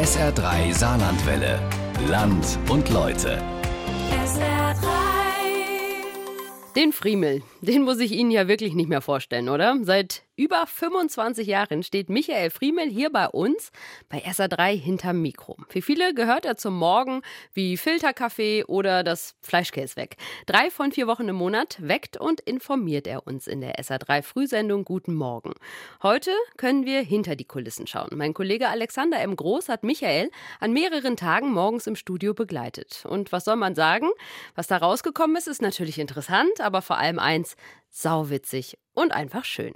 SR3 Saarlandwelle. Land und Leute. Den Friemel, den muss ich Ihnen ja wirklich nicht mehr vorstellen, oder? Seit über 25 Jahren steht Michael Friemel hier bei uns bei SA3 hinterm Mikro. Für viele gehört er zum Morgen wie Filterkaffee oder das Fleischkäse weg. Drei von vier Wochen im Monat weckt und informiert er uns in der SA3 Frühsendung Guten Morgen. Heute können wir hinter die Kulissen schauen. Mein Kollege Alexander M. Groß hat Michael an mehreren Tagen morgens im Studio begleitet. Und was soll man sagen? Was da rausgekommen ist, ist natürlich interessant, aber vor allem eins, sauwitzig und einfach schön.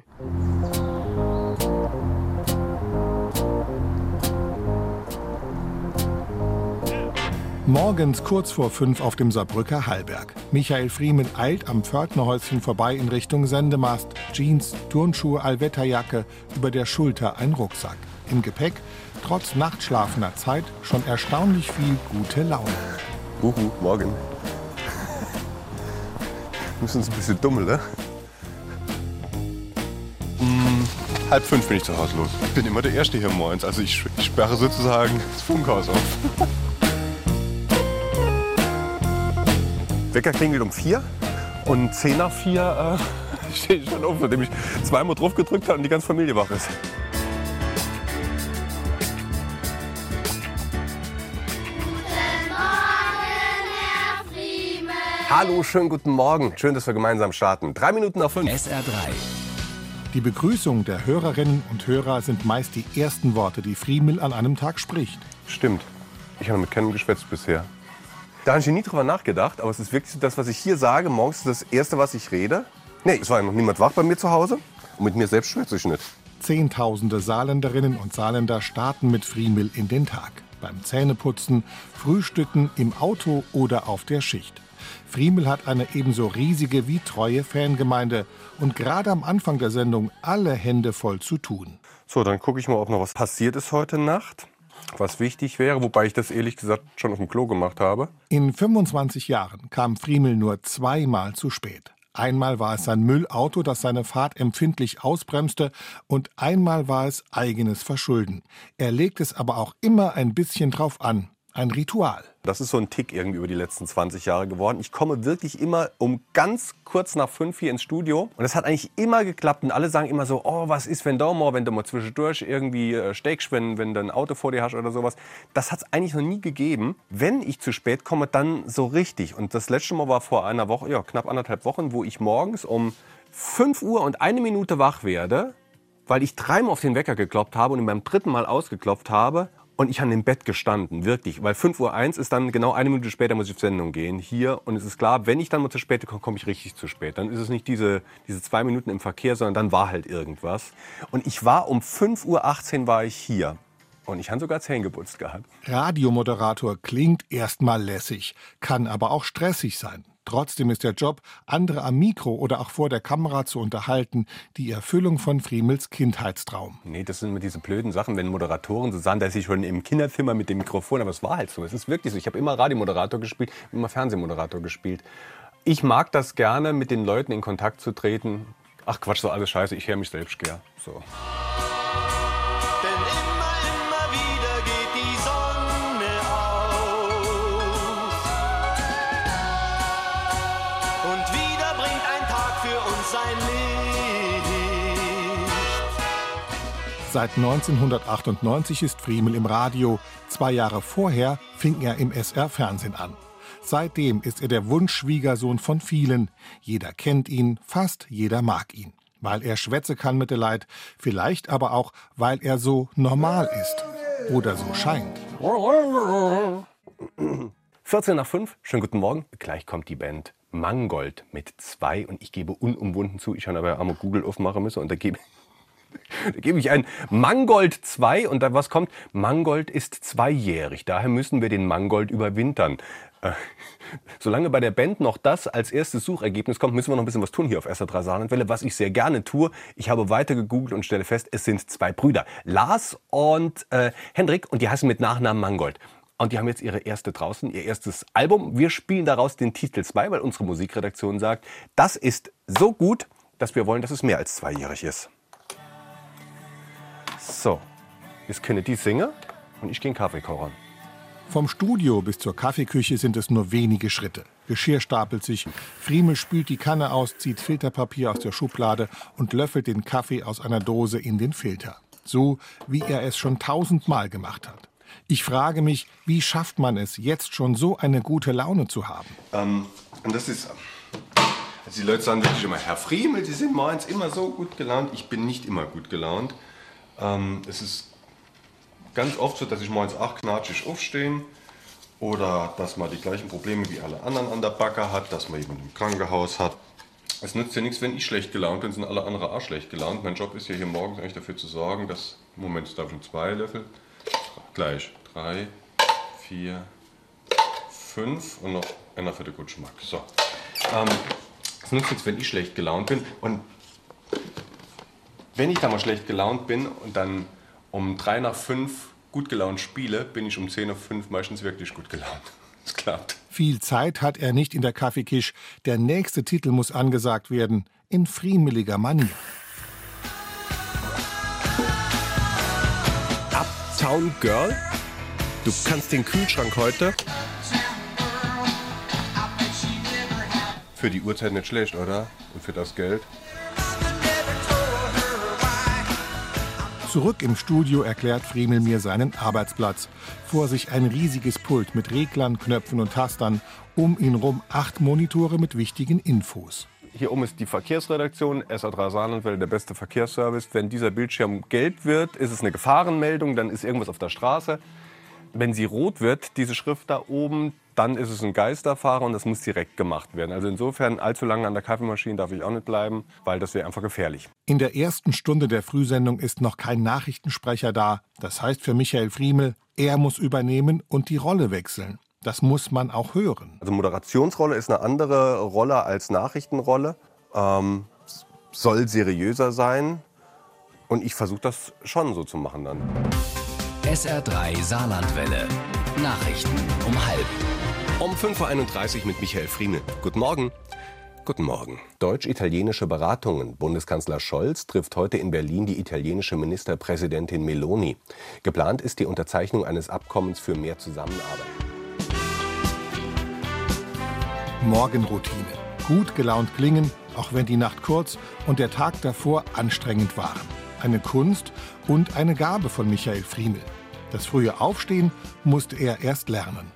Morgens kurz vor fünf auf dem Saarbrücker Hallberg. Michael Friemen eilt am Pförtnerhäuschen vorbei in Richtung Sendemast. Jeans, Turnschuhe, Allwetterjacke, über der Schulter ein Rucksack. Im Gepäck, trotz nachtschlafender Zeit, schon erstaunlich viel gute Laune. Uhu, morgen. Müssen uns ein bisschen dummeln, ne? Halb fünf bin ich zu Hause los. Ich bin immer der Erste hier morgens. Also ich, ich sperre sozusagen das Funkhaus auf. Wecker klingelt um vier und zehn nach vier äh, stehe ich schon auf, nachdem ich zweimal drauf gedrückt habe und die ganze Familie wach ist. Hallo, schönen guten Morgen. Schön, dass wir gemeinsam starten. Drei Minuten nach fünf. SR3. Die Begrüßung der Hörerinnen und Hörer sind meist die ersten Worte, die Friemel an einem Tag spricht. Stimmt. Ich habe mit keinem geschwätzt bisher. Da habe ich nie drüber nachgedacht, aber es ist wirklich so, das, was ich hier sage, morgens ist das Erste, was ich rede. Nee, es war ja noch niemand wach bei mir zu Hause und mit mir selbst schwätze ich nicht. Zehntausende Saarländerinnen und Saarländer starten mit Friemel in den Tag. Beim Zähneputzen, Frühstücken, im Auto oder auf der Schicht. Friemel hat eine ebenso riesige wie treue Fangemeinde und gerade am Anfang der Sendung alle Hände voll zu tun. So, dann gucke ich mal, ob noch was passiert ist heute Nacht. Was wichtig wäre, wobei ich das ehrlich gesagt schon auf dem Klo gemacht habe. In 25 Jahren kam Friemel nur zweimal zu spät. Einmal war es sein Müllauto, das seine Fahrt empfindlich ausbremste, und einmal war es eigenes Verschulden. Er legt es aber auch immer ein bisschen drauf an. Ein Ritual. Das ist so ein Tick irgendwie über die letzten 20 Jahre geworden. Ich komme wirklich immer um ganz kurz nach fünf hier ins Studio. Und es hat eigentlich immer geklappt. Und alle sagen immer so, oh, was ist, wenn du mal, wenn du mal zwischendurch irgendwie äh, steckst, wenn, wenn du ein Auto vor dir hast oder sowas. Das hat es eigentlich noch nie gegeben. Wenn ich zu spät komme, dann so richtig. Und das letzte Mal war vor einer Woche, ja, knapp anderthalb Wochen, wo ich morgens um 5 Uhr und eine Minute wach werde, weil ich dreimal auf den Wecker geklopft habe und beim dritten Mal ausgeklopft habe und ich habe im Bett gestanden, wirklich. Weil 5.01 Uhr ist dann genau eine Minute später muss ich auf Sendung gehen hier. Und es ist klar, wenn ich dann mal zu spät komme, komme ich richtig zu spät. Dann ist es nicht diese, diese zwei Minuten im Verkehr, sondern dann war halt irgendwas. Und ich war um 5.18 Uhr war ich hier. Und ich habe sogar Zähne geputzt gehabt. Radiomoderator klingt erstmal lässig, kann aber auch stressig sein. Trotzdem ist der Job, andere am Mikro oder auch vor der Kamera zu unterhalten, die Erfüllung von Friemels Kindheitstraum. Nee, das sind immer diese blöden Sachen, wenn Moderatoren so sagen, dass ich schon im Kinderzimmer mit dem Mikrofon, aber es war halt so. Es ist wirklich so. Ich habe immer Radiomoderator gespielt, immer Fernsehmoderator gespielt. Ich mag das gerne, mit den Leuten in Kontakt zu treten. Ach Quatsch, so alles scheiße, ich höre mich selbst gern. So. Seit 1998 ist Friemel im Radio. Zwei Jahre vorher fing er im SR-Fernsehen an. Seitdem ist er der Wunschschwiegersohn von vielen. Jeder kennt ihn, fast jeder mag ihn. Weil er schwätze kann mit der Leid, vielleicht aber auch, weil er so normal ist. Oder so scheint. 14 nach 5, schönen guten Morgen. Gleich kommt die Band Mangold mit zwei und ich gebe unumwunden zu, ich habe aber einmal Google aufmachen müssen und da gebe da gebe ich ein Mangold 2 und da was kommt? Mangold ist zweijährig, daher müssen wir den Mangold überwintern. Äh, solange bei der Band noch das als erstes Suchergebnis kommt, müssen wir noch ein bisschen was tun hier auf SR3 Saarlandwelle, was ich sehr gerne tue. Ich habe weiter gegoogelt und stelle fest, es sind zwei Brüder, Lars und äh, Hendrik und die heißen mit Nachnamen Mangold. Und die haben jetzt ihre erste draußen, ihr erstes Album. Wir spielen daraus den Titel 2, weil unsere Musikredaktion sagt, das ist so gut, dass wir wollen, dass es mehr als zweijährig ist. So, jetzt können die singen. und ich gehe in den Kaffee kochen. Vom Studio bis zur Kaffeeküche sind es nur wenige Schritte. Geschirr stapelt sich, Friemel spült die Kanne aus, zieht Filterpapier aus der Schublade und löffelt den Kaffee aus einer Dose in den Filter. So, wie er es schon tausendmal gemacht hat. Ich frage mich, wie schafft man es, jetzt schon so eine gute Laune zu haben? Ähm, und das ist. Also die Leute sagen wirklich immer, Herr Friemel, Sie sind morgens immer so gut gelaunt. Ich bin nicht immer gut gelaunt. Ähm, es ist ganz oft so, dass ich morgens auch knatschig aufstehe oder dass man die gleichen Probleme wie alle anderen an der Backe hat, dass man jemanden im Krankenhaus hat. Es nützt ja nichts, wenn ich schlecht gelaunt bin, sind alle anderen auch schlecht gelaunt. Mein Job ist ja hier morgens eigentlich dafür zu sorgen, dass, Moment, jetzt darf schon zwei Löffel, gleich, drei, vier, fünf und noch einer für den guten Geschmack. So. Ähm, es nützt nichts, wenn ich schlecht gelaunt bin und wenn ich da mal schlecht gelaunt bin und dann um drei nach fünf gut gelaunt spiele, bin ich um zehn nach fünf meistens wirklich gut gelaunt. Es klappt. Viel Zeit hat er nicht in der Kaffeekisch. Der nächste Titel muss angesagt werden, in friemeliger Manier. Uptown Girl? Du kannst den Kühlschrank heute. Für die Uhrzeit nicht schlecht, oder? Und für das Geld. Zurück im Studio erklärt Friemel mir seinen Arbeitsplatz. Vor sich ein riesiges Pult mit Reglern, Knöpfen und Tastern. Um ihn rum acht Monitore mit wichtigen Infos. Hier oben ist die Verkehrsredaktion, SA3 Saarlandwelle, der beste Verkehrsservice. Wenn dieser Bildschirm gelb wird, ist es eine Gefahrenmeldung, dann ist irgendwas auf der Straße. Wenn sie rot wird, diese Schrift da oben, dann ist es ein Geisterfahrer und das muss direkt gemacht werden. Also insofern allzu lange an der Kaffeemaschine darf ich auch nicht bleiben, weil das wäre einfach gefährlich. In der ersten Stunde der Frühsendung ist noch kein Nachrichtensprecher da. Das heißt für Michael Friemel, er muss übernehmen und die Rolle wechseln. Das muss man auch hören. Also Moderationsrolle ist eine andere Rolle als Nachrichtenrolle. Ähm, soll seriöser sein und ich versuche das schon so zu machen dann. SR3 Saarlandwelle. Nachrichten um halb. Um 5.31 Uhr mit Michael Friemel. Guten Morgen. Guten Morgen. Deutsch-italienische Beratungen. Bundeskanzler Scholz trifft heute in Berlin die italienische Ministerpräsidentin Meloni. Geplant ist die Unterzeichnung eines Abkommens für mehr Zusammenarbeit. Morgenroutine. Gut gelaunt klingen, auch wenn die Nacht kurz und der Tag davor anstrengend waren. Eine Kunst und eine Gabe von Michael Friemel. Das frühe Aufstehen musste er erst lernen.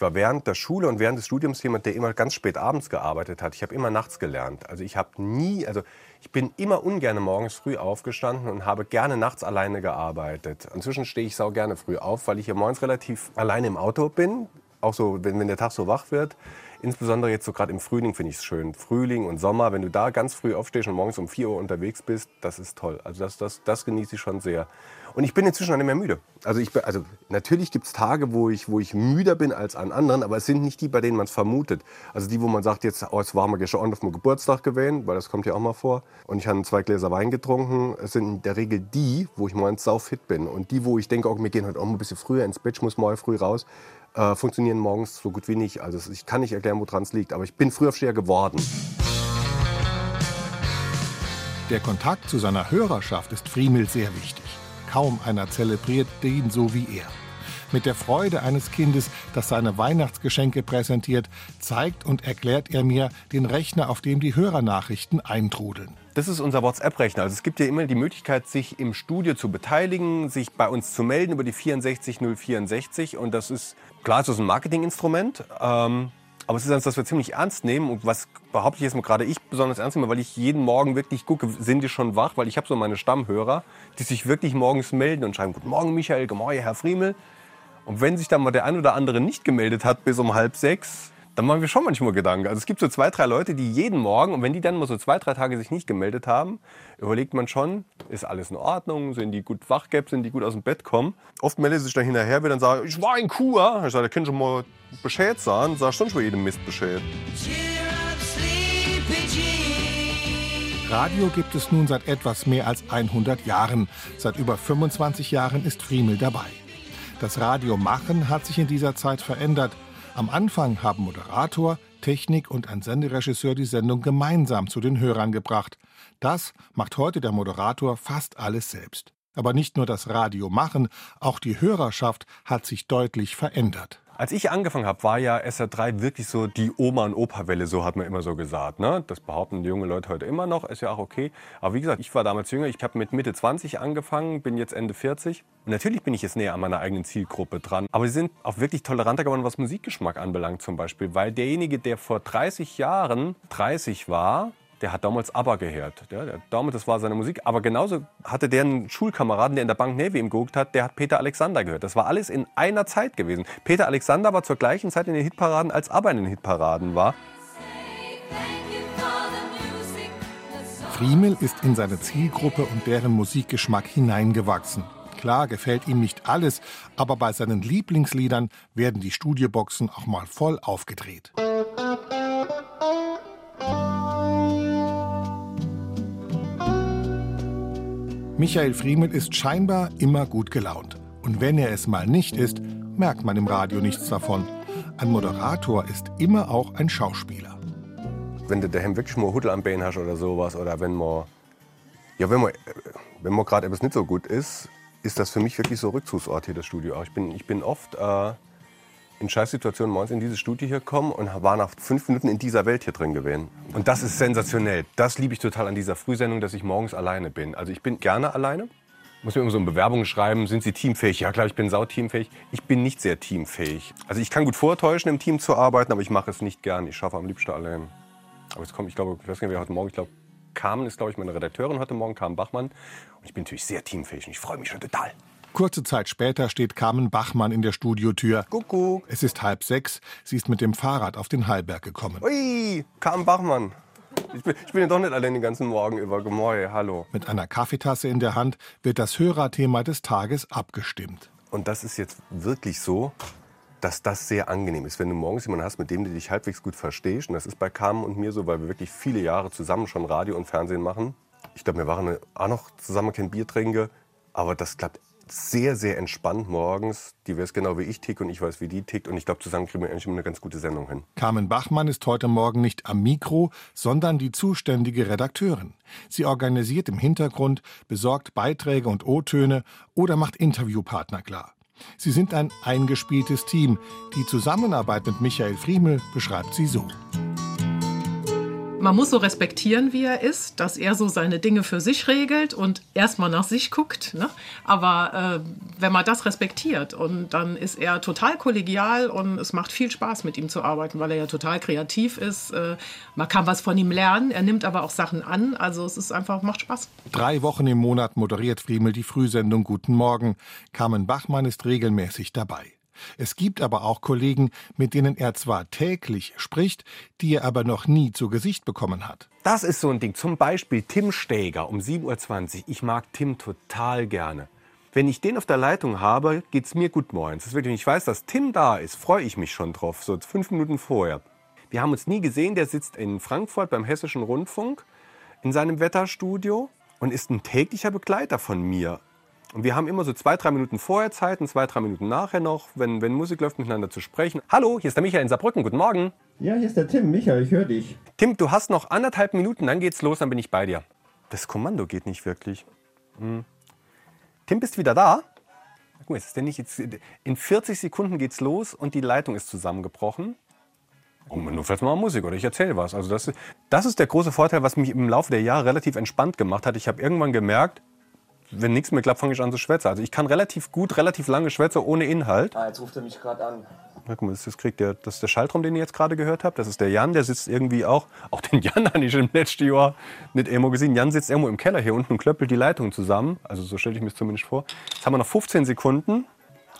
Ich war während der Schule und während des Studiums jemand, der immer ganz spät abends gearbeitet hat. Ich habe immer nachts gelernt. Also ich habe nie, also ich bin immer ungern morgens früh aufgestanden und habe gerne nachts alleine gearbeitet. Inzwischen stehe ich sau gerne früh auf, weil ich hier morgens relativ alleine im Auto bin. Auch so, wenn, wenn der Tag so wach wird. Insbesondere jetzt so gerade im Frühling finde ich es schön. Frühling und Sommer, wenn du da ganz früh aufstehst und morgens um 4 Uhr unterwegs bist, das ist toll. Also das, das, das genieße ich schon sehr. Und ich bin inzwischen auch nicht mehr müde. Also, ich, also natürlich gibt es Tage, wo ich, wo ich müder bin als an anderen, aber es sind nicht die, bei denen man es vermutet. Also die, wo man sagt, jetzt, oh, es war mal gestern auf meinem Geburtstag gewesen, weil das kommt ja auch mal vor. Und ich habe zwei Gläser Wein getrunken. Es sind in der Regel die, wo ich morgens sau fit bin. Und die, wo ich denke, oh, wir gehen heute auch mal ein bisschen früher ins Bett, ich muss morgen früh raus, äh, funktionieren morgens so gut wie nicht. Also ich kann nicht erklären, woran es liegt, aber ich bin Frühaufsteher geworden. Der Kontakt zu seiner Hörerschaft ist Friemel sehr wichtig. Kaum einer zelebriert den so wie er. Mit der Freude eines Kindes, das seine Weihnachtsgeschenke präsentiert, zeigt und erklärt er mir den Rechner, auf dem die Hörernachrichten eintrudeln. Das ist unser WhatsApp-Rechner. Also es gibt ja immer die Möglichkeit, sich im Studio zu beteiligen, sich bei uns zu melden über die 64064. Und das ist, klar, das ist ein Marketinginstrument. Ähm, aber es ist eines, das wir ziemlich ernst nehmen. Und was behaupte ich jetzt mal gerade ich besonders ernst nehme, weil ich jeden Morgen wirklich gucke, sind die schon wach? Weil ich habe so meine Stammhörer, die sich wirklich morgens melden und schreiben, guten Morgen Michael, guten Morgen Herr Friemel. Und wenn sich dann mal der ein oder andere nicht gemeldet hat bis um halb sechs, dann machen wir schon manchmal Gedanken. Also es gibt so zwei, drei Leute, die jeden Morgen, und wenn die dann mal so zwei, drei Tage sich nicht gemeldet haben, überlegt man schon, ist alles in Ordnung, sind die gut wachgehabt, sind die gut aus dem Bett kommen. Oft meldet sich dann hinterher wieder und sagt, ich war in Kur. Ich sage, da kann schon mal Bescheid sagen. Sag schon bei jedem Mist Bescheid. Radio gibt es nun seit etwas mehr als 100 Jahren. Seit über 25 Jahren ist Friemel dabei. Das Radiomachen hat sich in dieser Zeit verändert. Am Anfang haben Moderator, Technik und ein Senderegisseur die Sendung gemeinsam zu den Hörern gebracht. Das macht heute der Moderator fast alles selbst. Aber nicht nur das Radio machen, auch die Hörerschaft hat sich deutlich verändert. Als ich angefangen habe, war ja SR3 wirklich so die Oma- und Opa-Welle, so hat man immer so gesagt. Ne? Das behaupten die jungen Leute heute immer noch, ist ja auch okay. Aber wie gesagt, ich war damals jünger, ich habe mit Mitte 20 angefangen, bin jetzt Ende 40. Und natürlich bin ich jetzt näher an meiner eigenen Zielgruppe dran. Aber sie sind auch wirklich toleranter geworden, was Musikgeschmack anbelangt zum Beispiel. Weil derjenige, der vor 30 Jahren 30 war, der hat damals ABBA gehört. Ja, der, damals, das war seine Musik. Aber genauso hatte der einen Schulkameraden, der in der Bank Navy ihm geguckt hat, der hat Peter Alexander gehört. Das war alles in einer Zeit gewesen. Peter Alexander war zur gleichen Zeit in den Hitparaden, als ABBA in den Hitparaden war. Friemel ist in seine Zielgruppe und deren Musikgeschmack hineingewachsen. Klar gefällt ihm nicht alles, aber bei seinen Lieblingsliedern werden die Studioboxen auch mal voll aufgedreht. Michael Friemel ist scheinbar immer gut gelaunt. Und wenn er es mal nicht ist, merkt man im Radio nichts davon. Ein Moderator ist immer auch ein Schauspieler. Wenn du daheim wirklich mal Hudel am Bein hast oder sowas, oder wenn man, ja, wenn man, wenn man gerade etwas nicht so gut ist, ist das für mich wirklich so Rückzugsort hier, das Studio. Ich bin, ich bin oft äh, in Scheißsituationen morgens in dieses Studio hier gekommen und war nach fünf Minuten in dieser Welt hier drin gewesen. Und das ist sensationell. Das liebe ich total an dieser Frühsendung, dass ich morgens alleine bin. Also ich bin gerne alleine. Muss mir immer so eine Bewerbung schreiben, sind Sie teamfähig? Ja klar, ich bin sauteamfähig. Ich bin nicht sehr teamfähig. Also ich kann gut vortäuschen, im Team zu arbeiten, aber ich mache es nicht gern. Ich schaffe am liebsten allein. Aber jetzt kommt, ich glaube, ich weiß nicht, wer heute Morgen, ich glaube, Carmen ist, glaube ich, meine Redakteurin heute Morgen, Carmen Bachmann. Und ich bin natürlich sehr teamfähig und ich freue mich schon total. Kurze Zeit später steht Carmen Bachmann in der Studiotür. Kuckuck. Es ist halb sechs. Sie ist mit dem Fahrrad auf den Hallberg gekommen. Ui, Carmen Bachmann. Ich bin, ich bin ja doch nicht allein den ganzen Morgen über. Gemäue, hallo. Mit einer Kaffeetasse in der Hand wird das Hörerthema des Tages abgestimmt. Und das ist jetzt wirklich so, dass das sehr angenehm ist, wenn du morgens jemanden hast, mit dem du dich halbwegs gut verstehst. Und das ist bei Carmen und mir so, weil wir wirklich viele Jahre zusammen schon Radio und Fernsehen machen. Ich glaube, wir waren auch noch zusammen kein Bier trinken. Aber das klappt sehr, sehr entspannt morgens. Die weiß genau, wie ich tick und ich weiß, wie die tickt. Und ich glaube, zusammen kriegen wir eigentlich immer eine ganz gute Sendung hin. Carmen Bachmann ist heute Morgen nicht am Mikro, sondern die zuständige Redakteurin. Sie organisiert im Hintergrund, besorgt Beiträge und O-Töne oder macht Interviewpartner klar. Sie sind ein eingespieltes Team. Die Zusammenarbeit mit Michael Friemel beschreibt sie so. Man muss so respektieren, wie er ist, dass er so seine Dinge für sich regelt und erstmal nach sich guckt. Ne? Aber äh, wenn man das respektiert und dann ist er total kollegial und es macht viel Spaß mit ihm zu arbeiten, weil er ja total kreativ ist. Äh, man kann was von ihm lernen, er nimmt aber auch Sachen an. Also es ist einfach, macht Spaß. Drei Wochen im Monat moderiert Friemel die Frühsendung Guten Morgen. Carmen Bachmann ist regelmäßig dabei. Es gibt aber auch Kollegen, mit denen er zwar täglich spricht, die er aber noch nie zu Gesicht bekommen hat. Das ist so ein Ding. Zum Beispiel Tim Steger um 7.20 Uhr. Ich mag Tim total gerne. Wenn ich den auf der Leitung habe, geht es mir gut morgens. Wirklich, wenn ich weiß, dass Tim da ist, freue ich mich schon drauf, so fünf Minuten vorher. Wir haben uns nie gesehen, der sitzt in Frankfurt beim Hessischen Rundfunk in seinem Wetterstudio und ist ein täglicher Begleiter von mir. Und wir haben immer so zwei, drei Minuten vorher Zeit und zwei, drei Minuten nachher noch, wenn, wenn Musik läuft, miteinander zu sprechen. Hallo, hier ist der Michael in Saarbrücken. Guten Morgen. Ja, hier ist der Tim. Michael, ich höre dich. Tim, du hast noch anderthalb Minuten, dann geht's los, dann bin ich bei dir. Das Kommando geht nicht wirklich. Hm. Tim, bist wieder da? Guck mal, ist denn nicht jetzt, in 40 Sekunden geht's los und die Leitung ist zusammengebrochen. Und nur vielleicht mal Musik oder ich erzähle was. Also das, das ist der große Vorteil, was mich im Laufe der Jahre relativ entspannt gemacht hat. Ich habe irgendwann gemerkt, wenn nichts mehr klappt, fange ich an zu schwätzen. Also ich kann relativ gut, relativ lange schwätzen ohne Inhalt. Ah, jetzt ruft er mich gerade an. Guck mal, das, kriegt der, das ist der Schaltraum, den ihr jetzt gerade gehört habt. Das ist der Jan, der sitzt irgendwie auch. Auch den Jan habe ich im letzten Jahr nicht irgendwo gesehen. Jan sitzt irgendwo im Keller hier unten und klöppelt die Leitung zusammen. Also so stelle ich mir es zumindest vor. Jetzt haben wir noch 15 Sekunden.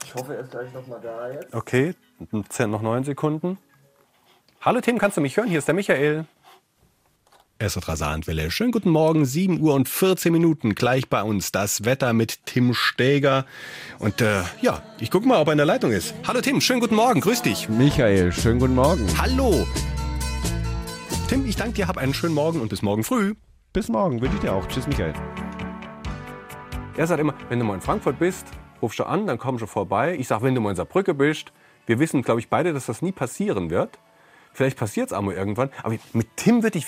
Ich hoffe, er ist gleich noch mal da jetzt. Okay, noch 9 Sekunden. Hallo Tim, kannst du mich hören? Hier ist der Michael. SR Saarlandwelle. Schönen guten Morgen, 7 Uhr und 14 Minuten. Gleich bei uns das Wetter mit Tim Steger. Und äh, ja, ich gucke mal, ob er in der Leitung ist. Hallo Tim, schönen guten Morgen, grüß dich. Michael, schönen guten Morgen. Hallo. Tim, ich danke dir, hab einen schönen Morgen und bis morgen früh. Bis morgen, wünsche ich dir auch. Tschüss, Michael. Er sagt immer, wenn du mal in Frankfurt bist, rufst du an, dann komm schon vorbei. Ich sag, wenn du mal in Saarbrücke bist, wir wissen, glaube ich, beide, dass das nie passieren wird. Vielleicht passiert es einmal irgendwann. Aber mit Tim würde ich,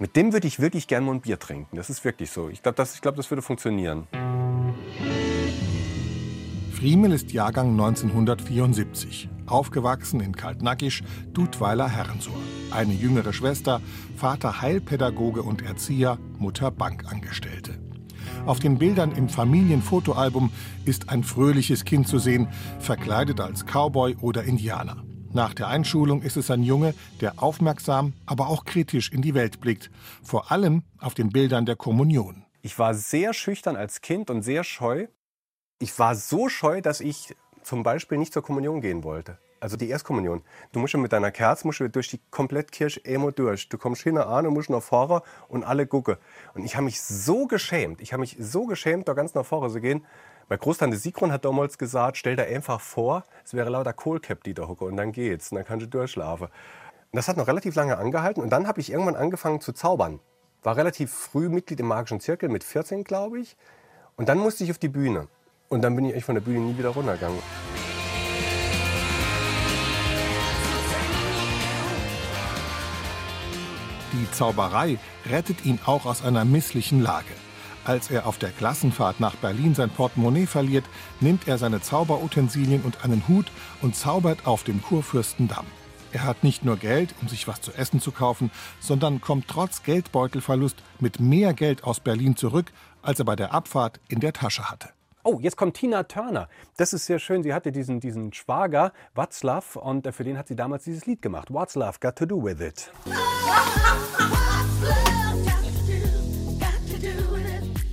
mit dem würde ich wirklich gerne mal ein Bier trinken. Das ist wirklich so. Ich glaube, das, glaub, das würde funktionieren. Friemel ist Jahrgang 1974. Aufgewachsen in Kaltnackisch, Dudweiler Herrensur. Eine jüngere Schwester, Vater Heilpädagoge und Erzieher, Mutter Bankangestellte. Auf den Bildern im Familienfotoalbum ist ein fröhliches Kind zu sehen, verkleidet als Cowboy oder Indianer. Nach der Einschulung ist es ein Junge, der aufmerksam, aber auch kritisch in die Welt blickt. Vor allem auf den Bildern der Kommunion. Ich war sehr schüchtern als Kind und sehr scheu. Ich war so scheu, dass ich zum Beispiel nicht zur Kommunion gehen wollte. Also die Erstkommunion. Du musst mit deiner Kerze musst du durch die komplett Kirche immer durch. Du kommst hin an und musst nach vorne und alle gucken. Und ich habe mich so geschämt. Ich habe mich so geschämt, da ganz nach vorne zu gehen. Meine Großtante Sigrun hat damals gesagt, stell dir einfach vor, es wäre lauter Kohlcap, die da hocke und dann geht's und dann kannst du durchschlafen. Und das hat noch relativ lange angehalten und dann habe ich irgendwann angefangen zu zaubern. War relativ früh Mitglied im magischen Zirkel, mit 14 glaube ich. Und dann musste ich auf die Bühne. Und dann bin ich echt von der Bühne nie wieder runtergegangen. Die Zauberei rettet ihn auch aus einer misslichen Lage. Als er auf der Klassenfahrt nach Berlin sein Portemonnaie verliert, nimmt er seine Zauberutensilien und einen Hut und zaubert auf dem Kurfürstendamm. Er hat nicht nur Geld, um sich was zu essen zu kaufen, sondern kommt trotz Geldbeutelverlust mit mehr Geld aus Berlin zurück, als er bei der Abfahrt in der Tasche hatte. Oh, jetzt kommt Tina Turner. Das ist sehr schön. Sie hatte diesen, diesen Schwager, Watzlaw, und äh, für den hat sie damals dieses Lied gemacht. What's Love Got to Do With It.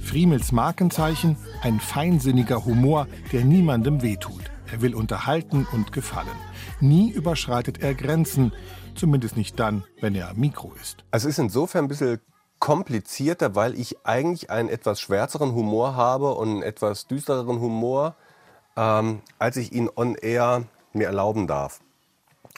Friemels Markenzeichen, ein feinsinniger Humor, der niemandem wehtut. Er will unterhalten und gefallen. Nie überschreitet er Grenzen, zumindest nicht dann, wenn er am Mikro ist. Also es ist insofern ein bisschen komplizierter, weil ich eigentlich einen etwas schwärzeren Humor habe und einen etwas düstereren Humor, ähm, als ich ihn on air mir erlauben darf.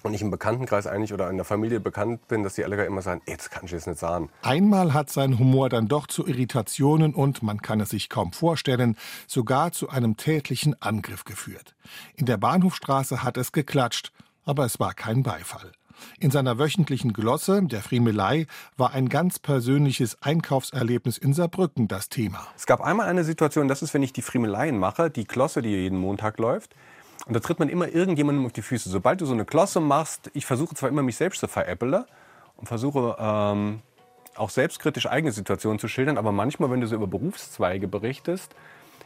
Und ich im Bekanntenkreis eigentlich oder in der Familie bekannt bin, dass die alle immer sagen, jetzt kann ich es nicht sagen. Einmal hat sein Humor dann doch zu Irritationen und, man kann es sich kaum vorstellen, sogar zu einem tätlichen Angriff geführt. In der Bahnhofstraße hat es geklatscht, aber es war kein Beifall. In seiner wöchentlichen Glosse, der Friemelei, war ein ganz persönliches Einkaufserlebnis in Saarbrücken das Thema. Es gab einmal eine Situation, das ist, wenn ich die Friemeleien mache, die Klosse, die jeden Montag läuft. Und da tritt man immer irgendjemandem auf die Füße. Sobald du so eine Klosse machst, ich versuche zwar immer mich selbst zu veräppeln und versuche ähm, auch selbstkritisch eigene Situationen zu schildern, aber manchmal, wenn du so über Berufszweige berichtest,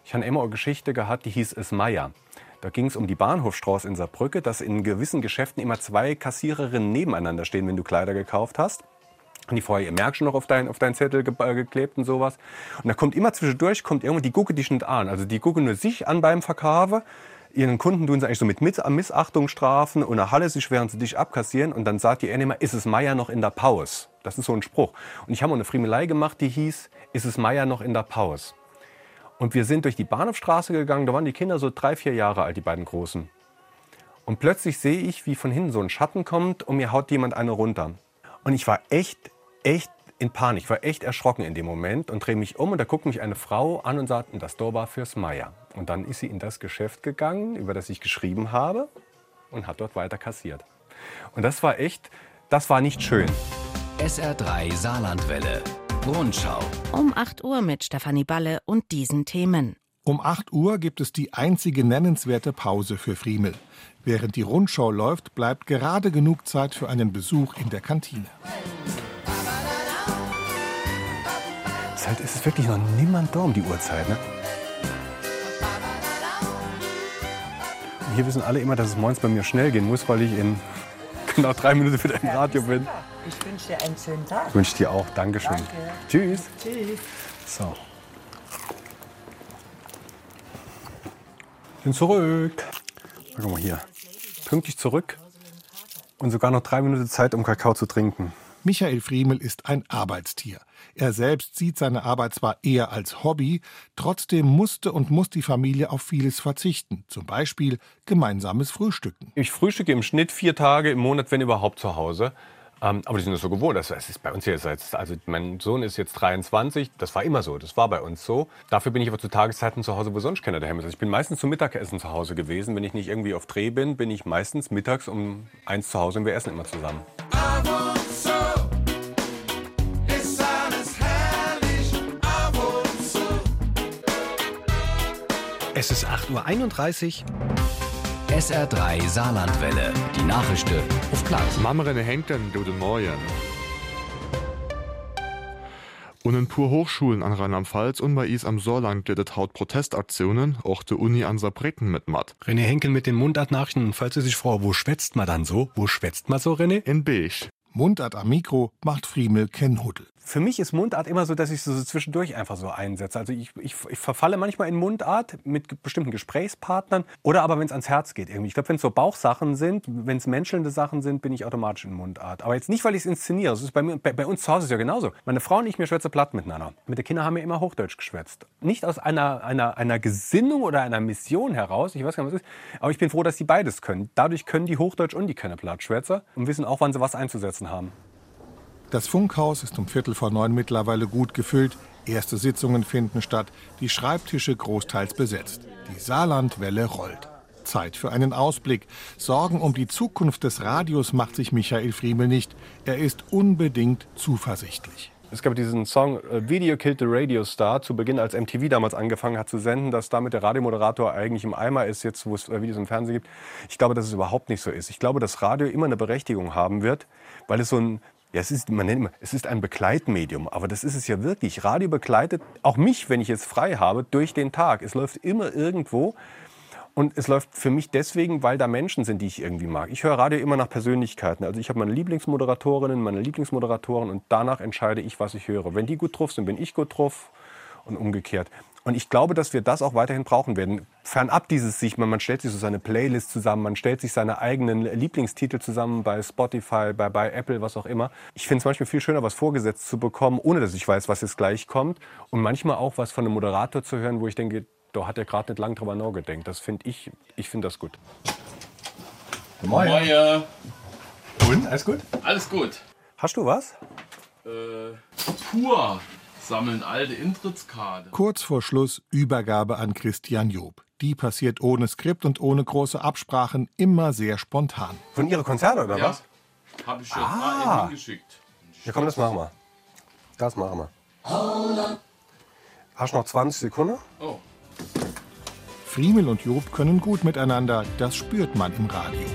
ich habe immer eine Geschichte gehabt, die hieß Es Meier. Da ging es um die Bahnhofstraße in Saarbrücke, dass in gewissen Geschäften immer zwei Kassiererinnen nebeneinander stehen, wenn du Kleider gekauft hast. Und die vorher ihr Märkchen noch auf deinen auf dein Zettel ge geklebt und sowas. Und da kommt immer zwischendurch, kommt irgendwo, die gucke dich nicht an. Also die gucken nur sich an beim Verkaufen. Ihren Kunden tun sie eigentlich so mit Missachtung strafen und nach Halle sich, während sie dich abkassieren. Und dann sagt die Annehmer, ist es Meier noch in der Pause? Das ist so ein Spruch. Und ich habe eine Friemelei gemacht, die hieß, ist es Meier noch in der Pause? Und wir sind durch die Bahnhofstraße gegangen, da waren die Kinder so drei, vier Jahre alt, die beiden Großen. Und plötzlich sehe ich, wie von hinten so ein Schatten kommt und mir haut jemand eine runter. Und ich war echt, echt in Panik, ich war echt erschrocken in dem Moment und drehe mich um und da guckt mich eine Frau an und sagt, das Tor war fürs Meier. Und dann ist sie in das Geschäft gegangen, über das ich geschrieben habe und hat dort weiter kassiert. Und das war echt, das war nicht schön. SR3 Saarlandwelle. Rundschau. Um 8 Uhr mit Stefanie Balle und diesen Themen. Um 8 Uhr gibt es die einzige nennenswerte Pause für Friemel. Während die Rundschau läuft, bleibt gerade genug Zeit für einen Besuch in der Kantine. Halt, es ist wirklich noch niemand da um die Uhrzeit. Ne? Hier wissen alle immer, dass es morgens bei mir schnell gehen muss, weil ich in genau drei Minuten wieder im Radio bin. Ich wünsche dir einen schönen Tag. Ich wünsche dir auch. Dankeschön. Danke. Tschüss. Tschüss. So. Bin zurück. Guck mal hier. Pünktlich zurück und sogar noch drei Minuten Zeit, um Kakao zu trinken. Michael Friemel ist ein Arbeitstier. Er selbst sieht seine Arbeit zwar eher als Hobby, trotzdem musste und muss die Familie auf vieles verzichten. Zum Beispiel gemeinsames Frühstücken. Ich frühstücke im Schnitt vier Tage im Monat, wenn überhaupt, zu Hause. Ähm, aber die sind das so gewohnt. Das ist bei uns jetzt, also mein Sohn ist jetzt 23, das war immer so, das war bei uns so. Dafür bin ich aber zu Tageszeiten zu Hause, wo sonst keiner daheim ist. Also ich bin meistens zum Mittagessen zu Hause gewesen. Wenn ich nicht irgendwie auf Dreh bin, bin ich meistens mittags um eins zu Hause und wir essen immer zusammen. Es ist 8.31 Uhr. SR3 Saarlandwelle. Die Nachrichten auf Platz. Mamrene Henken, guten Morgen. Und in pur Hochschulen an Rheinland-Pfalz und bei Is am Saarland gibt haut Protestaktionen, auch der Uni an Saarbrücken mit Matt. René Henkel mit den Mundartnachrichten. Falls du sich fragst, wo schwätzt man dann so? Wo schwätzt man so, René? In Beige. Mundart am Mikro macht Friemel Ken Huddel. Für mich ist Mundart immer so, dass ich so zwischendurch einfach so einsetze. Also ich, ich, ich verfalle manchmal in Mundart mit bestimmten Gesprächspartnern oder aber wenn es ans Herz geht irgendwie. Ich glaube, wenn es so Bauchsachen sind, wenn es menschelnde Sachen sind, bin ich automatisch in Mundart. Aber jetzt nicht, weil ich es inszeniere. Das ist bei, mir, bei, bei uns zu Hause ist ja genauso. Meine Frau und ich, wir schwätzen platt miteinander. Mit den Kindern haben wir immer Hochdeutsch geschwätzt. Nicht aus einer, einer, einer Gesinnung oder einer Mission heraus, ich weiß gar nicht, was es ist, aber ich bin froh, dass sie beides können. Dadurch können die Hochdeutsch und die können Plattschwätzer und wissen auch, wann sie was einzusetzen haben. Das Funkhaus ist um Viertel vor neun mittlerweile gut gefüllt. Erste Sitzungen finden statt, die Schreibtische großteils besetzt. Die Saarlandwelle rollt. Zeit für einen Ausblick. Sorgen um die Zukunft des Radios macht sich Michael Friemel nicht. Er ist unbedingt zuversichtlich. Es gab diesen Song äh, Video Killed the Radio Star zu Beginn, als MTV damals angefangen hat zu senden, dass damit der Radiomoderator eigentlich im Eimer ist, jetzt wo es äh, Videos im Fernsehen gibt. Ich glaube, dass es überhaupt nicht so ist. Ich glaube, dass Radio immer eine Berechtigung haben wird, weil es so ein ja, es ist, man nennt immer, es ist ein Begleitmedium, aber das ist es ja wirklich. Radio begleitet auch mich, wenn ich es frei habe, durch den Tag. Es läuft immer irgendwo. Und es läuft für mich deswegen, weil da Menschen sind, die ich irgendwie mag. Ich höre Radio immer nach Persönlichkeiten. Also ich habe meine Lieblingsmoderatorinnen, meine Lieblingsmoderatoren und danach entscheide ich, was ich höre. Wenn die gut drauf sind, bin ich gut drauf und umgekehrt. Und ich glaube, dass wir das auch weiterhin brauchen werden. Fernab dieses sich, man, man stellt sich so seine Playlist zusammen, man stellt sich seine eigenen Lieblingstitel zusammen bei Spotify, bei, bei Apple, was auch immer. Ich finde es manchmal viel schöner, was vorgesetzt zu bekommen, ohne dass ich weiß, was jetzt gleich kommt. Und manchmal auch was von einem Moderator zu hören, wo ich denke, da hat er gerade nicht lang drüber nachgedacht. Das finde ich, ich finde das gut. Moin. Moin. Und, alles gut? Alles gut. Hast du was? Äh, pur sammeln alte Intrittskarte. Kurz vor Schluss Übergabe an Christian Job. Die passiert ohne Skript und ohne große Absprachen, immer sehr spontan. Von Ihre Konzerte oder Ja. was? Hab ich schon Ah. mal hingeschickt. Ja, komm, das machen wir. Das machen wir. Hast du noch 20 Sekunden? Oh. Friemel und Job können gut miteinander, das spürt man im Radio.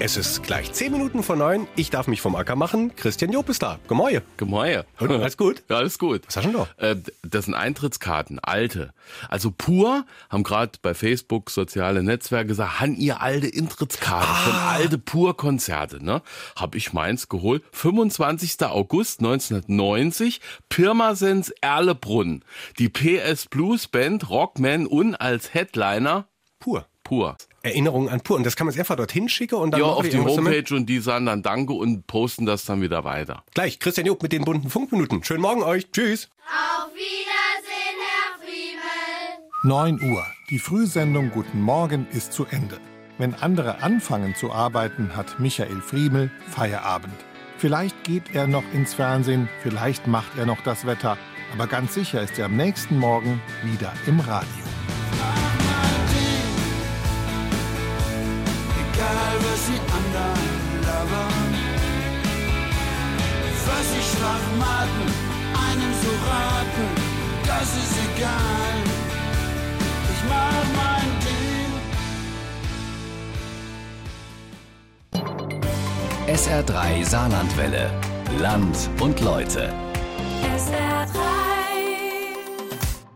Es ist gleich 10 Minuten vor neun. Ich darf mich vom Acker machen. Christian Job ist da. Gemäue. Gemäue. Und, alles gut? Ja, alles gut. Was hast du da? Äh, das sind Eintrittskarten, alte. Also pur haben gerade bei Facebook soziale Netzwerke gesagt, han ihr alte Eintrittskarten Ah. von alte Pur-Konzerte, ne? Hab ich meins geholt. 25. August 1990, Pirmasens Erlebrunn. Die PS Blues Band Rockman und als Headliner Pur. Pur. Erinnerungen an Pur. Und das kann man jetzt einfach dorthin schicken und dann ja, auf die damit? Homepage und die sagen dann Danke und posten das dann wieder weiter. Gleich, Christian Job mit den bunten Funkminuten. Schönen Morgen euch. Tschüss. Auf Wiedersehen, Herr Friemel. 9 Uhr. Die Frühsendung Guten Morgen ist zu Ende. Wenn andere anfangen zu arbeiten, hat Michael Friemel Feierabend. Vielleicht geht er noch ins Fernsehen, vielleicht macht er noch das Wetter, aber ganz sicher ist er am nächsten Morgen wieder im Radio. Was die anderen labern, was sie schwachmaten, einem so raten, das ist egal. Ich mach mein Ding. SR3 Saarlandwelle. Land und Leute. SR3.